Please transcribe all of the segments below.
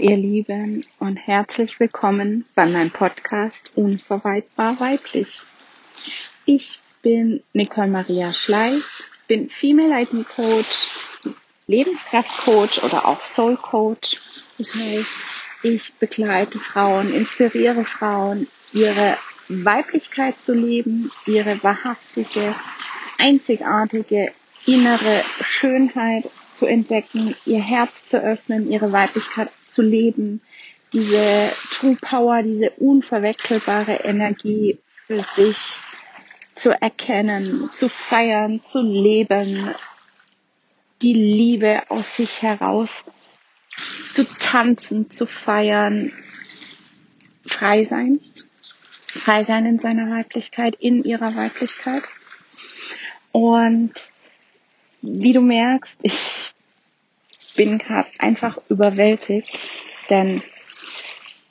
Ihr Lieben und herzlich willkommen bei meinem Podcast Unverweitbar weiblich. Ich bin Nicole Maria Schleich, bin Female ID Coach, Lebenskraft Coach oder auch Soul Coach. Das heißt, ich begleite Frauen, inspiriere Frauen, ihre Weiblichkeit zu leben, ihre wahrhaftige, einzigartige innere Schönheit zu entdecken, ihr Herz zu öffnen, ihre Weiblichkeit zu leben, diese True Power, diese unverwechselbare Energie für sich zu erkennen, zu feiern, zu leben, die Liebe aus sich heraus zu tanzen, zu feiern, frei sein, frei sein in seiner Weiblichkeit, in ihrer Weiblichkeit. Und wie du merkst, ich bin gerade einfach überwältigt, denn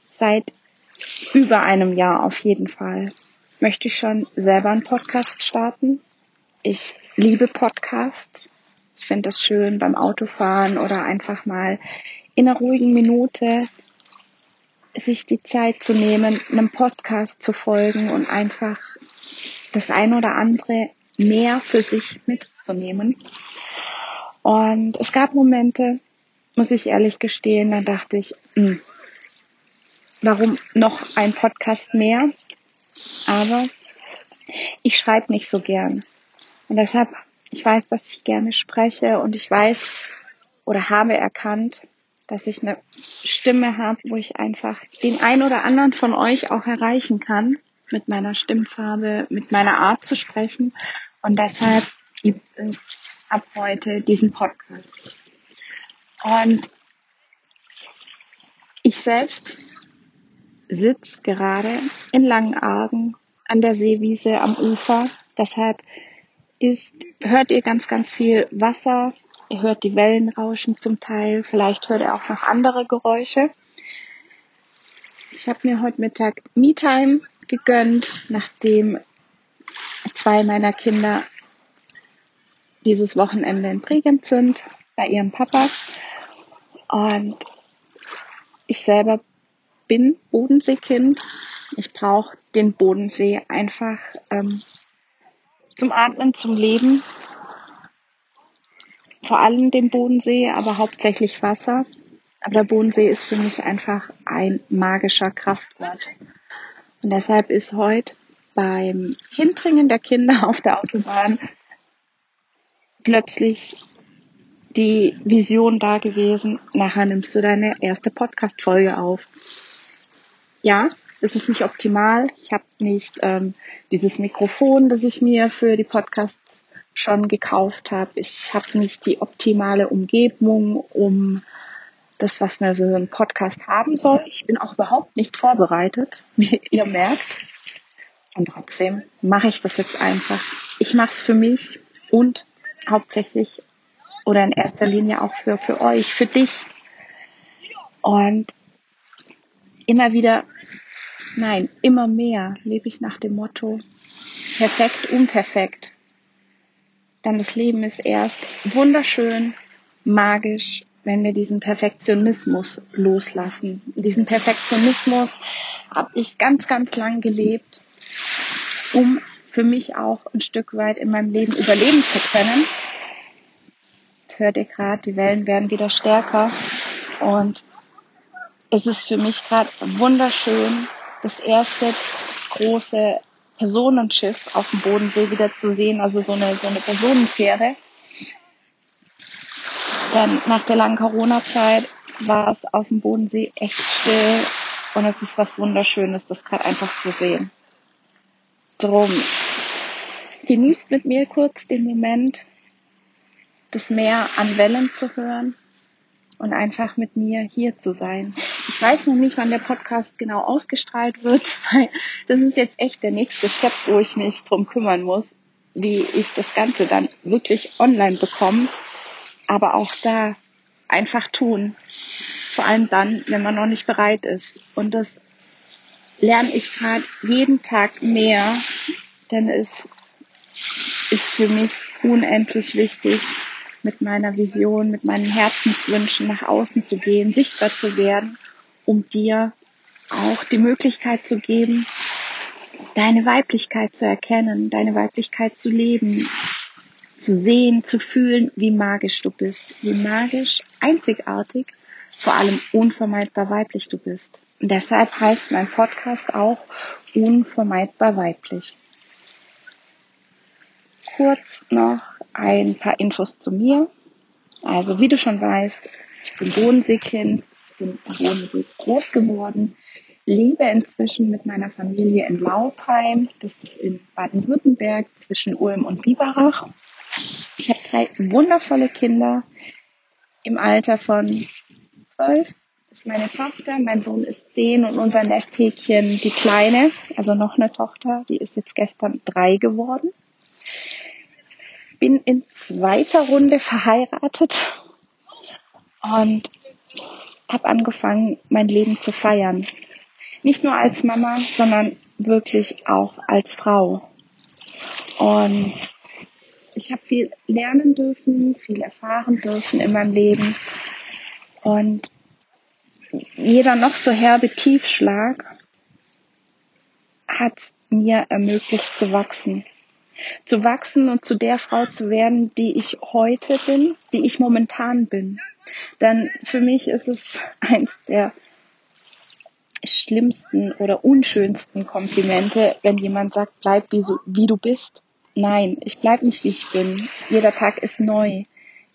seit über einem Jahr auf jeden Fall möchte ich schon selber einen Podcast starten. Ich liebe Podcasts. Ich finde es schön beim Autofahren oder einfach mal in einer ruhigen Minute sich die Zeit zu nehmen, einem Podcast zu folgen und einfach das ein oder andere mehr für sich mitzunehmen. Und es gab Momente, muss ich ehrlich gestehen, da dachte ich, mh, hm, warum noch ein Podcast mehr? Aber ich schreibe nicht so gern. Und deshalb, ich weiß, dass ich gerne spreche und ich weiß oder habe erkannt, dass ich eine Stimme habe, wo ich einfach den ein oder anderen von euch auch erreichen kann mit meiner Stimmfarbe, mit meiner Art zu sprechen. Und deshalb gibt es ab heute diesen Podcast. Und ich selbst sitze gerade in Langenargen an der Seewiese am Ufer. Deshalb ist, hört ihr ganz, ganz viel Wasser. Ihr hört die Wellen rauschen zum Teil. Vielleicht hört ihr auch noch andere Geräusche. Ich habe mir heute Mittag Me-Time gegönnt, nachdem zwei meiner Kinder dieses Wochenende in Bregenz sind bei ihrem Papa. Und ich selber bin Bodenseekind. Ich brauche den Bodensee einfach ähm, zum Atmen, zum Leben. Vor allem den Bodensee, aber hauptsächlich Wasser. Aber der Bodensee ist für mich einfach ein magischer Kraftort. Und deshalb ist heute beim Hinbringen der Kinder auf der Autobahn plötzlich die Vision da gewesen, nachher nimmst du deine erste Podcast-Folge auf. Ja, es ist nicht optimal. Ich habe nicht ähm, dieses Mikrofon, das ich mir für die Podcasts schon gekauft habe. Ich habe nicht die optimale Umgebung, um das, was man für einen Podcast haben soll. Ich bin auch überhaupt nicht vorbereitet, wie ihr merkt. Und trotzdem mache ich das jetzt einfach. Ich mache es für mich und hauptsächlich oder in erster Linie auch für, für euch, für dich. Und immer wieder, nein, immer mehr lebe ich nach dem Motto, perfekt, unperfekt. Denn das Leben ist erst wunderschön, magisch, wenn wir diesen Perfektionismus loslassen. Diesen Perfektionismus habe ich ganz, ganz lang gelebt, um für mich auch ein Stück weit in meinem Leben überleben zu können. Jetzt hört ihr gerade, die Wellen werden wieder stärker und es ist für mich gerade wunderschön, das erste große Personenschiff auf dem Bodensee wieder zu sehen, also so eine, so eine Personenfähre. Denn nach der langen Corona-Zeit war es auf dem Bodensee echt still und es ist was Wunderschönes, das gerade einfach zu sehen. Drum genießt mit mir kurz den Moment, das Meer an Wellen zu hören und einfach mit mir hier zu sein. Ich weiß noch nicht, wann der Podcast genau ausgestrahlt wird, weil das ist jetzt echt der nächste Step, wo ich mich drum kümmern muss, wie ich das Ganze dann wirklich online bekomme. Aber auch da einfach tun. Vor allem dann, wenn man noch nicht bereit ist. Und das lerne ich gerade jeden Tag mehr, denn es ist für mich unendlich wichtig, mit meiner Vision, mit meinen Herzenswünschen nach außen zu gehen, sichtbar zu werden, um dir auch die Möglichkeit zu geben, deine Weiblichkeit zu erkennen, deine Weiblichkeit zu leben, zu sehen, zu fühlen, wie magisch du bist, wie magisch, einzigartig, vor allem unvermeidbar weiblich du bist. Und deshalb heißt mein Podcast auch unvermeidbar weiblich. Kurz noch ein paar Infos zu mir. Also wie du schon weißt, ich bin Bodenseekind, ich bin Bodensee groß geworden, lebe inzwischen mit meiner Familie in Laupheim, das ist in Baden-Württemberg zwischen Ulm und Biberach. Ich habe drei wundervolle Kinder im Alter von zwölf ist meine Tochter, mein Sohn ist zehn und unser Nesthäkchen, die Kleine, also noch eine Tochter, die ist jetzt gestern drei geworden. Bin in zweiter Runde verheiratet und habe angefangen, mein Leben zu feiern. Nicht nur als Mama, sondern wirklich auch als Frau. Und ich habe viel lernen dürfen, viel erfahren dürfen in meinem Leben. Und jeder noch so herbe Tiefschlag hat mir ermöglicht zu wachsen. Zu wachsen und zu der Frau zu werden, die ich heute bin, die ich momentan bin. Denn für mich ist es eins der schlimmsten oder unschönsten Komplimente, wenn jemand sagt, bleib wie, so, wie du bist. Nein, ich bleib nicht wie ich bin. Jeder Tag ist neu.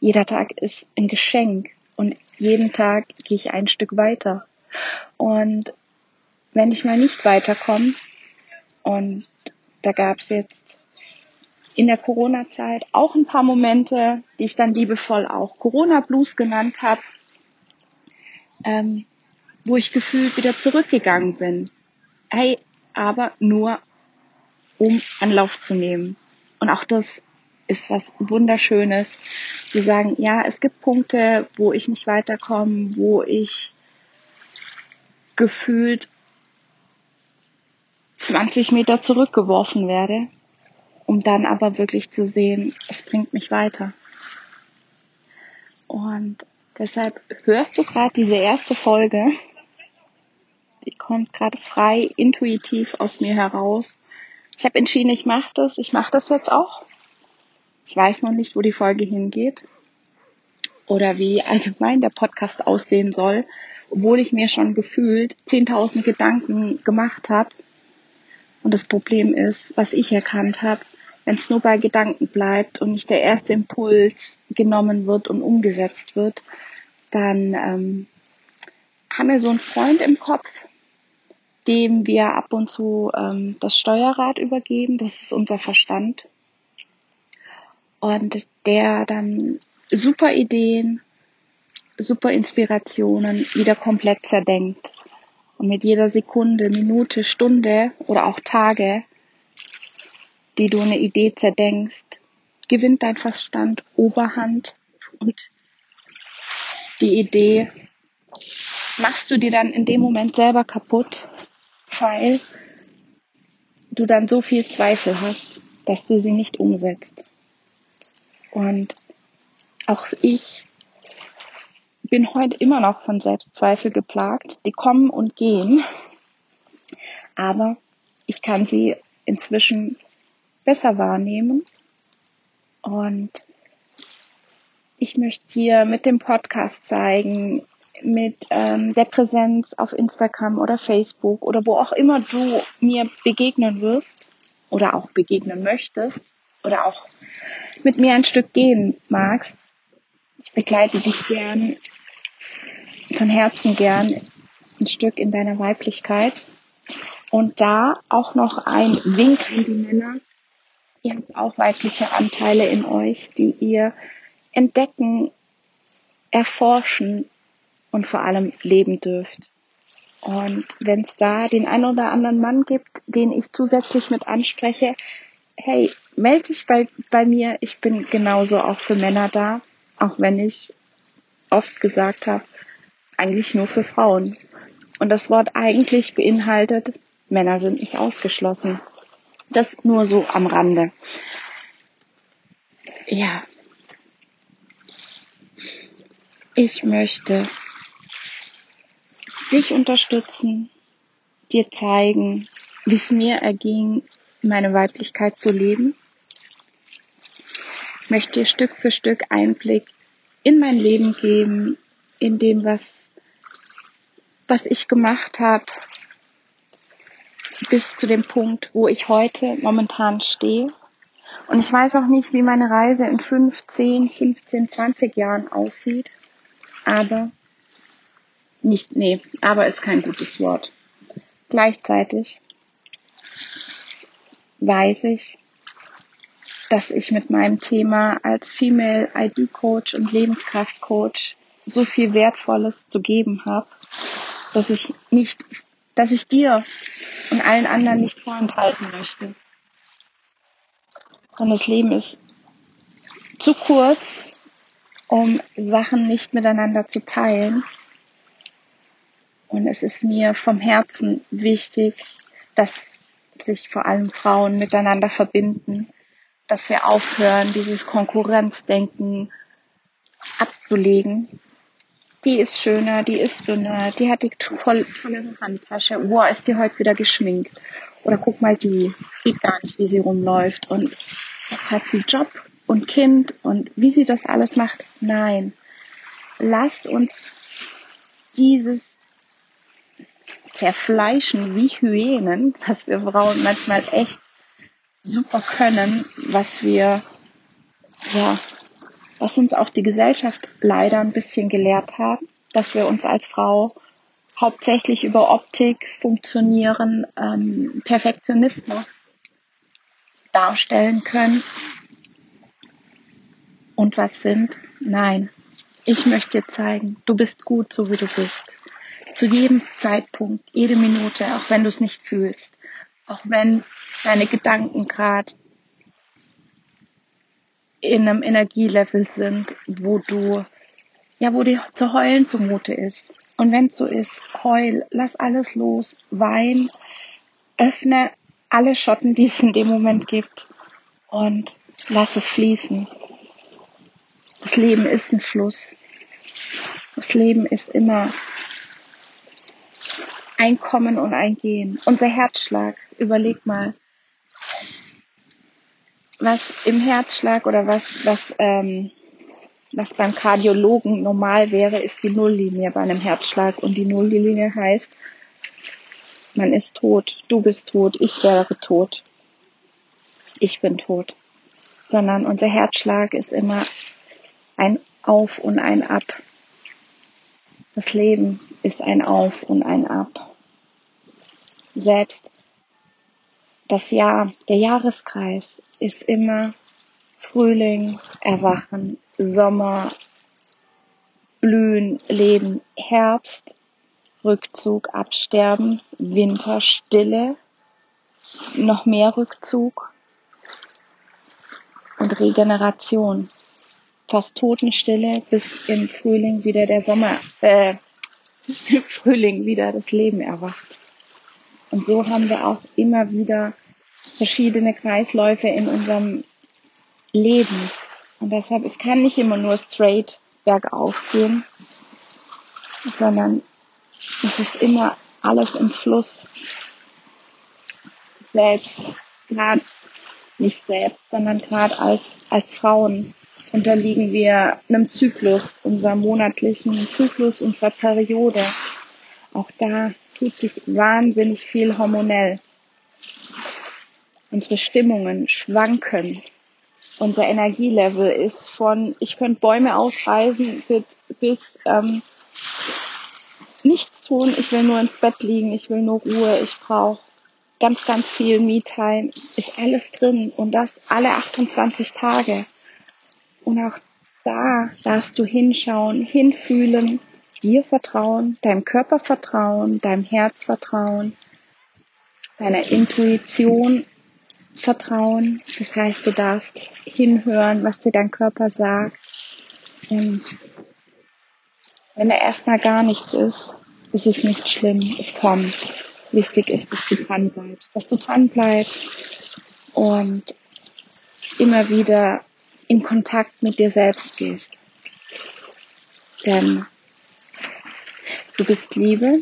Jeder Tag ist ein Geschenk. Und jeden Tag gehe ich ein Stück weiter. Und wenn ich mal nicht weiterkomme, und da gab es jetzt in der Corona-Zeit auch ein paar Momente, die ich dann liebevoll auch Corona-Blues genannt habe, ähm, wo ich gefühlt wieder zurückgegangen bin. Hey, aber nur um Anlauf zu nehmen. Und auch das ist was Wunderschönes, zu sagen, ja, es gibt Punkte, wo ich nicht weiterkomme, wo ich gefühlt 20 Meter zurückgeworfen werde, um dann aber wirklich zu sehen, es bringt mich weiter. Und deshalb hörst du gerade diese erste Folge, die kommt gerade frei, intuitiv aus mir heraus. Ich habe entschieden, ich mache das, ich mache das jetzt auch. Ich weiß noch nicht, wo die Folge hingeht oder wie allgemein der Podcast aussehen soll, obwohl ich mir schon gefühlt 10.000 Gedanken gemacht habe. Und das Problem ist, was ich erkannt habe, wenn es nur bei Gedanken bleibt und nicht der erste Impuls genommen wird und umgesetzt wird, dann ähm, haben wir so einen Freund im Kopf, dem wir ab und zu ähm, das Steuerrad übergeben. Das ist unser Verstand und der dann super Ideen, super Inspirationen wieder komplett zerdenkt. Und mit jeder Sekunde, Minute, Stunde oder auch Tage, die du eine Idee zerdenkst, gewinnt dein Verstand Oberhand und die Idee machst du dir dann in dem Moment selber kaputt, weil du dann so viel Zweifel hast, dass du sie nicht umsetzt. Und auch ich bin heute immer noch von Selbstzweifel geplagt. Die kommen und gehen. Aber ich kann sie inzwischen besser wahrnehmen. Und ich möchte dir mit dem Podcast zeigen, mit ähm, der Präsenz auf Instagram oder Facebook oder wo auch immer du mir begegnen wirst oder auch begegnen möchtest oder auch mit mir ein Stück gehen magst, ich begleite dich gern, von Herzen gern ein Stück in deiner Weiblichkeit. Und da auch noch ein Wink an die Männer. Ihr habt auch weibliche Anteile in euch, die ihr entdecken, erforschen und vor allem leben dürft. Und wenn es da den einen oder anderen Mann gibt, den ich zusätzlich mit anspreche, hey, melde dich bei, bei mir. Ich bin genauso auch für Männer da, auch wenn ich oft gesagt habe, eigentlich nur für Frauen. Und das Wort eigentlich beinhaltet, Männer sind nicht ausgeschlossen. Das nur so am Rande. Ja. Ich möchte dich unterstützen, dir zeigen, wie es mir erging, meine Weiblichkeit zu leben. Ich möchte dir Stück für Stück Einblick in mein Leben geben, in dem, was, was ich gemacht habe, bis zu dem Punkt, wo ich heute momentan stehe. Und ich weiß auch nicht, wie meine Reise in 15, 15, 20 Jahren aussieht. Aber nicht, nee, aber ist kein gutes Wort. Gleichzeitig weiß ich, dass ich mit meinem Thema als Female ID Coach und Lebenskraft Coach so viel Wertvolles zu geben habe, dass ich nicht, dass ich dir und allen anderen nicht vorenthalten möchte. Denn das Leben ist zu kurz, um Sachen nicht miteinander zu teilen. Und es ist mir vom Herzen wichtig, dass sich vor allem Frauen miteinander verbinden, dass wir aufhören, dieses Konkurrenzdenken abzulegen. Die ist schöner, die ist dünner, die hat die tolle, Handtasche. Boah, ist die heute wieder geschminkt. Oder guck mal, die sieht gar nicht, wie sie rumläuft. Und jetzt hat sie Job und Kind und wie sie das alles macht. Nein. Lasst uns dieses zerfleischen wie Hyänen, was wir Frauen manchmal echt super können, was wir, ja, was uns auch die Gesellschaft leider ein bisschen gelehrt hat, dass wir uns als Frau hauptsächlich über Optik, Funktionieren, ähm, Perfektionismus darstellen können. Und was sind? Nein. Ich möchte dir zeigen, du bist gut, so wie du bist. Zu jedem Zeitpunkt, jede Minute, auch wenn du es nicht fühlst. Auch wenn deine Gedanken gerade in einem Energielevel sind, wo du, ja, wo dir zu heulen zumute ist. Und wenn es so ist, heul, lass alles los, wein, öffne alle Schotten, die es in dem Moment gibt und lass es fließen. Das Leben ist ein Fluss. Das Leben ist immer ein Kommen und ein Gehen. Unser Herzschlag, überleg mal, was im Herzschlag oder was, was, ähm, was beim Kardiologen normal wäre, ist die Nulllinie bei einem Herzschlag. Und die Nulllinie heißt, man ist tot, du bist tot, ich wäre tot, ich bin tot. Sondern unser Herzschlag ist immer ein Auf und ein Ab. Das Leben ist ein Auf und ein Ab. Selbst das Jahr, der Jahreskreis ist immer Frühling, Erwachen, Sommer, Blühen, Leben, Herbst, Rückzug, Absterben, Winter, Stille, noch mehr Rückzug und Regeneration. Fast Totenstille, bis im Frühling wieder der Sommer, äh, bis im Frühling wieder das Leben erwacht. Und so haben wir auch immer wieder verschiedene Kreisläufe in unserem Leben. Und deshalb, es kann nicht immer nur straight bergauf gehen, sondern es ist immer alles im Fluss. Selbst, gerade nicht selbst, sondern gerade als, als Frauen unterliegen wir einem Zyklus, unserem monatlichen Zyklus, unserer Periode. Auch da tut sich wahnsinnig viel hormonell. Unsere Stimmungen schwanken. Unser Energielevel ist von, ich könnte Bäume ausreißen bis, bis ähm, nichts tun, ich will nur ins Bett liegen, ich will nur Ruhe, ich brauche ganz, ganz viel Me-Time, ist alles drin und das alle 28 Tage. Und auch da darfst du hinschauen, hinfühlen, dir vertrauen, deinem Körper vertrauen, deinem Herz vertrauen, deiner Intuition vertrauen. Das heißt, du darfst hinhören, was dir dein Körper sagt und wenn da erstmal gar nichts ist, ist es nicht schlimm. Es kommt. Wichtig ist, dass du dran bleibst, dass du dran bleibst und immer wieder in Kontakt mit dir selbst gehst. Denn du bist Liebe,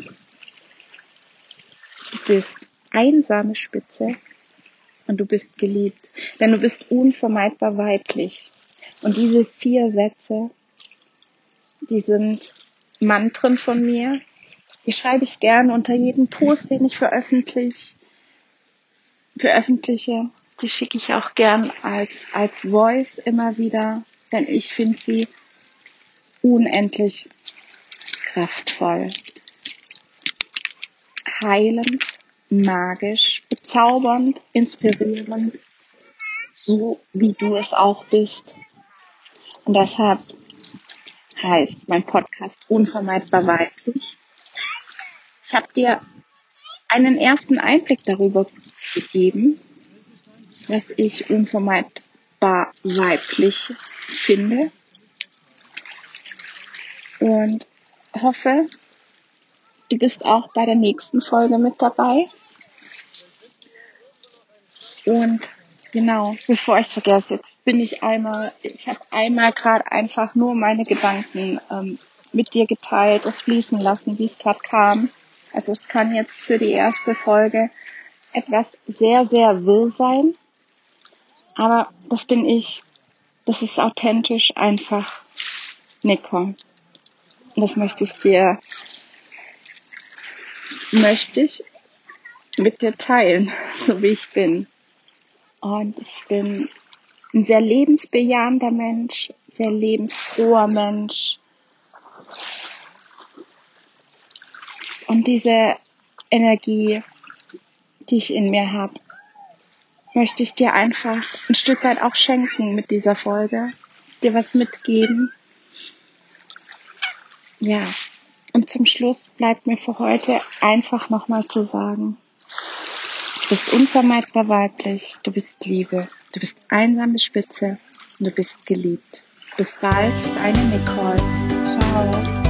du bist einsame Spitze und du bist geliebt. Denn du bist unvermeidbar weiblich. Und diese vier Sätze, die sind Mantren von mir. Die schreibe ich gern unter jeden Post, den ich veröffentliche. veröffentliche. Die schicke ich auch gern als, als Voice immer wieder, denn ich finde sie unendlich kraftvoll, heilend, magisch, bezaubernd, inspirierend, so wie du es auch bist. Und deshalb heißt mein Podcast Unvermeidbar weiblich. Ich habe dir einen ersten Einblick darüber gegeben, was ich unvermeidbar weiblich finde und hoffe, du bist auch bei der nächsten Folge mit dabei. Und genau, bevor ich es vergesse, jetzt bin ich einmal, ich habe einmal gerade einfach nur meine Gedanken ähm, mit dir geteilt, es fließen lassen, wie es gerade kam. Also es kann jetzt für die erste Folge etwas sehr, sehr will sein. Aber das bin ich. Das ist authentisch einfach Nicole. Und das möchte ich dir, möchte ich mit dir teilen, so wie ich bin. Und ich bin ein sehr lebensbejahender Mensch, sehr lebensfroher Mensch. Und diese Energie, die ich in mir habe, möchte ich dir einfach ein Stück weit auch schenken mit dieser Folge, dir was mitgeben. Ja, und zum Schluss bleibt mir für heute einfach nochmal zu sagen, bist unvermeidbar weiblich, du bist Liebe, du bist einsame Spitze und du bist geliebt. Bis bald, deine Nicole. Ciao.